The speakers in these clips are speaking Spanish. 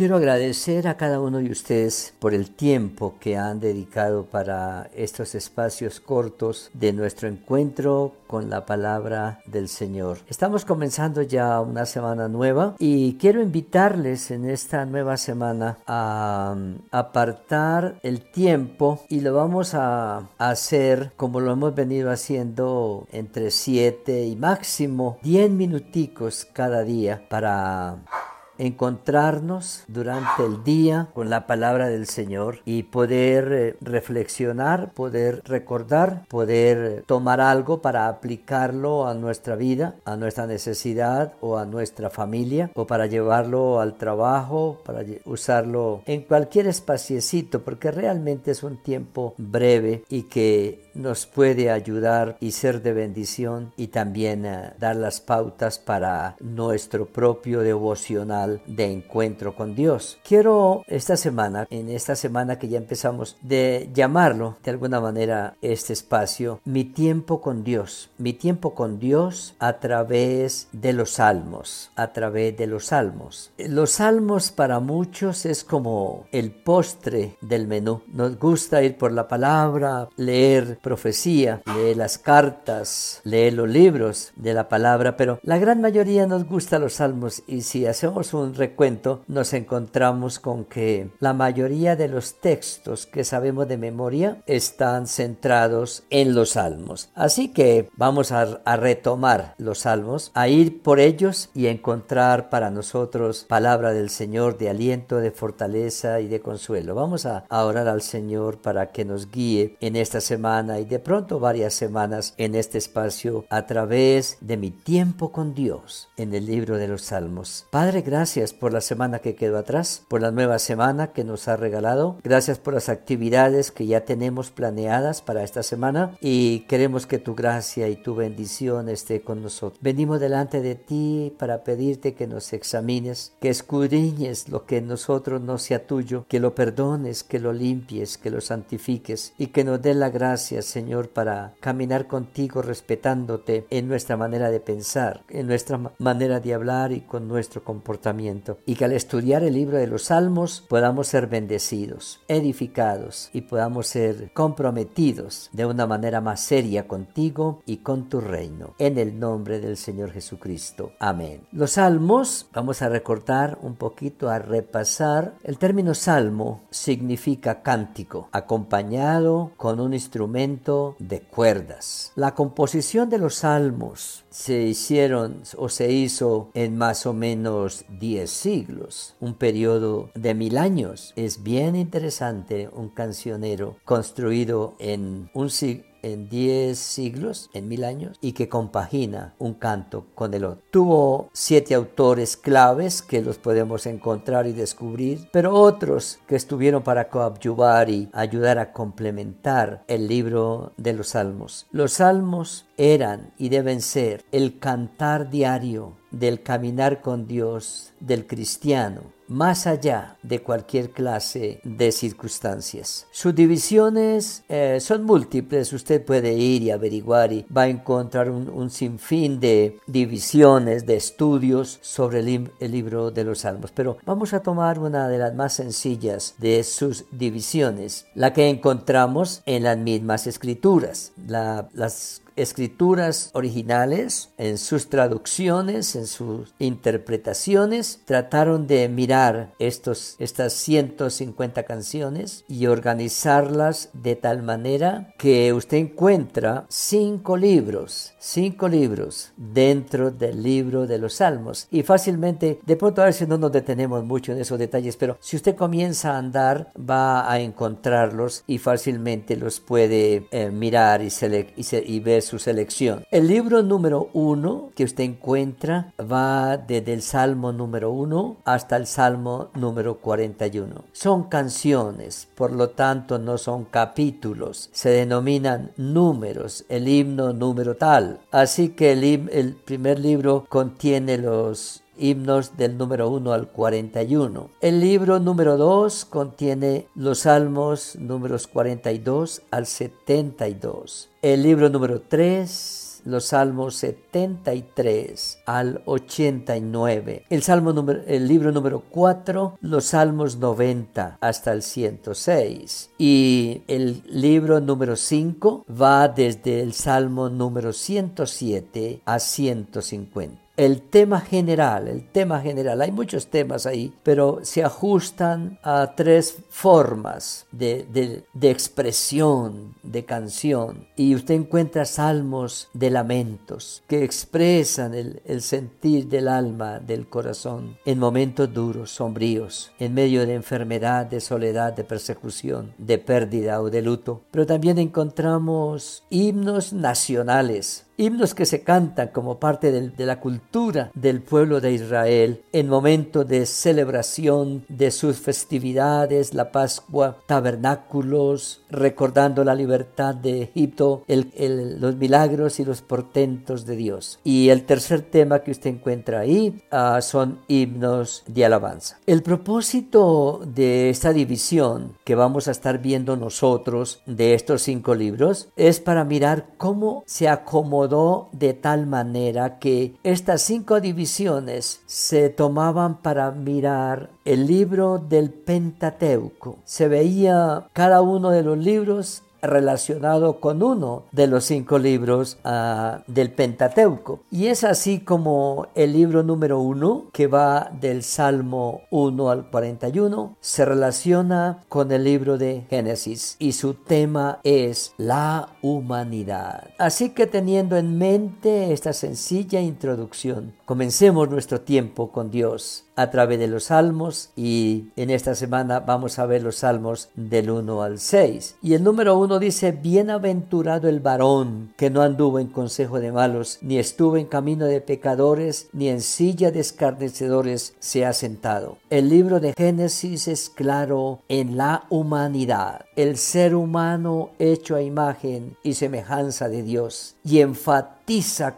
Quiero agradecer a cada uno de ustedes por el tiempo que han dedicado para estos espacios cortos de nuestro encuentro con la palabra del Señor. Estamos comenzando ya una semana nueva y quiero invitarles en esta nueva semana a apartar el tiempo y lo vamos a hacer como lo hemos venido haciendo entre 7 y máximo 10 minuticos cada día para encontrarnos durante el día con la palabra del Señor y poder eh, reflexionar, poder recordar, poder tomar algo para aplicarlo a nuestra vida, a nuestra necesidad o a nuestra familia o para llevarlo al trabajo, para usarlo en cualquier espaciecito porque realmente es un tiempo breve y que nos puede ayudar y ser de bendición y también eh, dar las pautas para nuestro propio devocional de encuentro con Dios. Quiero esta semana, en esta semana que ya empezamos, de llamarlo de alguna manera este espacio, mi tiempo con Dios, mi tiempo con Dios a través de los salmos, a través de los salmos. Los salmos para muchos es como el postre del menú. Nos gusta ir por la palabra, leer profecía, lee las cartas, lee los libros de la palabra, pero la gran mayoría nos gusta los salmos y si hacemos un recuento nos encontramos con que la mayoría de los textos que sabemos de memoria están centrados en los salmos. Así que vamos a, retomar los salmos, a ir por ellos y encontrar para nosotros palabra del Señor de aliento, de fortaleza y de consuelo. Vamos a, a orar al Señor para que nos guíe en esta semana y de pronto varias semanas en este espacio a través de mi tiempo con Dios en el libro de los Salmos. Padre, gracias por la semana que quedó atrás, por la nueva semana que nos ha regalado. Gracias por las actividades que ya tenemos planeadas para esta semana y queremos que tu gracia y tu bendición esté con nosotros. Venimos delante de ti para pedirte que nos examines, que escudriñes lo que en nosotros no sea tuyo, que lo perdones, que lo limpies, que lo santifiques y que nos dé la gracia Señor, para caminar contigo respetándote en nuestra manera de pensar, en nuestra manera de hablar y con nuestro comportamiento. Y que al estudiar el libro de los Salmos podamos ser bendecidos, edificados y podamos ser comprometidos de una manera más seria contigo y con tu reino. En el nombre del Señor Jesucristo. Amén. Los Salmos, vamos a recordar un poquito, a repasar. El término salmo significa cántico, acompañado con un instrumento de cuerdas. La composición de los salmos se hicieron o se hizo en más o menos 10 siglos, un periodo de mil años. Es bien interesante un cancionero construido en un siglo en 10 siglos, en mil años, y que compagina un canto con el otro. Tuvo siete autores claves que los podemos encontrar y descubrir, pero otros que estuvieron para coadyuvar y ayudar a complementar el libro de los salmos. Los salmos eran y deben ser el cantar diario del caminar con Dios del cristiano más allá de cualquier clase de circunstancias. Sus divisiones eh, son múltiples, usted puede ir y averiguar y va a encontrar un, sinfín de divisiones, de estudios sobre el, libro de los Salmos, pero vamos a tomar una de las más sencillas de sus divisiones, la que encontramos en las mismas escrituras. las escrituras originales, en sus traducciones, en sus interpretaciones, trataron de mirar estos, estas 150 canciones y organizarlas de tal manera que usted encuentra cinco libros, cinco libros dentro del libro de los Salmos. Y fácilmente, de pronto a veces no nos detenemos mucho en esos detalles, pero si usted comienza a andar, va a encontrarlos y fácilmente los puede eh, mirar y, ver su selección. El libro número uno que usted encuentra va desde el Salmo número uno hasta el Salmo número 41. Son canciones, por lo tanto no son capítulos, se denominan números, el himno número tal. Así que el, el primer libro contiene los himnos del número 1 al 41. El libro número 2 contiene los salmos números 42 al 72. El libro número 3 los salmos 73 al 89. El, salmo número, el libro número 4, los salmos 90 hasta el 106. Y el libro número 5 va desde el salmo número 107 a 150 el tema general, el tema general, hay muchos temas ahí, pero se ajustan a tres formas de, expresión, de canción. Y usted encuentra salmos de lamentos que expresan el, el sentir del alma, del corazón, en momentos duros, sombríos, en medio de enfermedad, de soledad, de persecución, de pérdida o de luto. Pero también encontramos himnos nacionales himnos que se cantan como parte de la cultura del pueblo de Israel en momentos de celebración de sus festividades, la Pascua, tabernáculos, recordando la libertad de Egipto, los milagros y los portentos de Dios. Y el tercer tema que usted encuentra ahí ah, son himnos de alabanza. El propósito de esta división que vamos a estar viendo nosotros de estos cinco libros es para mirar cómo se de tal manera que estas cinco divisiones se tomaban para mirar el libro del Pentateuco. Se veía cada uno de los libros relacionado con uno de los cinco libros ah, del Pentateuco. Y es así como el libro número uno, que va del Salmo 1 al 41, se relaciona con el libro de Génesis y su tema es la humanidad. Así que teniendo en mente esta sencilla introducción, comencemos nuestro tiempo con Dios a través de los salmos y en esta semana vamos a ver los salmos del 1 al 6. Y el número 1 dice, bienaventurado el varón que no anduvo en consejo de malos, ni estuvo en camino de pecadores, ni en silla de escarnecedores se ha sentado. El libro de Génesis es claro en la humanidad, el ser humano hecho a imagen y semejanza de Dios, y enfatiza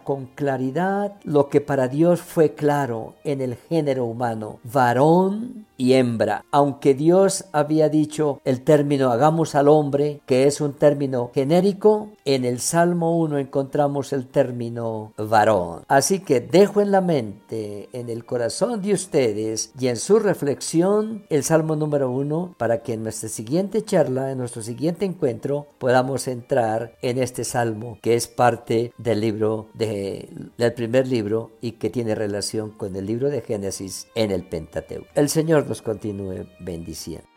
con claridad lo que para Dios fue claro en el género humano, varón y hembra. Aunque Dios había dicho el término hagamos al hombre, que es un término genérico, en el Salmo 1 encontramos el término varón. Así que dejo en la mente, en el corazón de ustedes y en su reflexión el Salmo número 1 para que en nuestra siguiente charla, en nuestro siguiente encuentro, podamos entrar en este Salmo que es parte del libro de, del primer libro y que tiene relación con el libro de Génesis en el Pentateuco. El Señor nos continúe bendiciendo.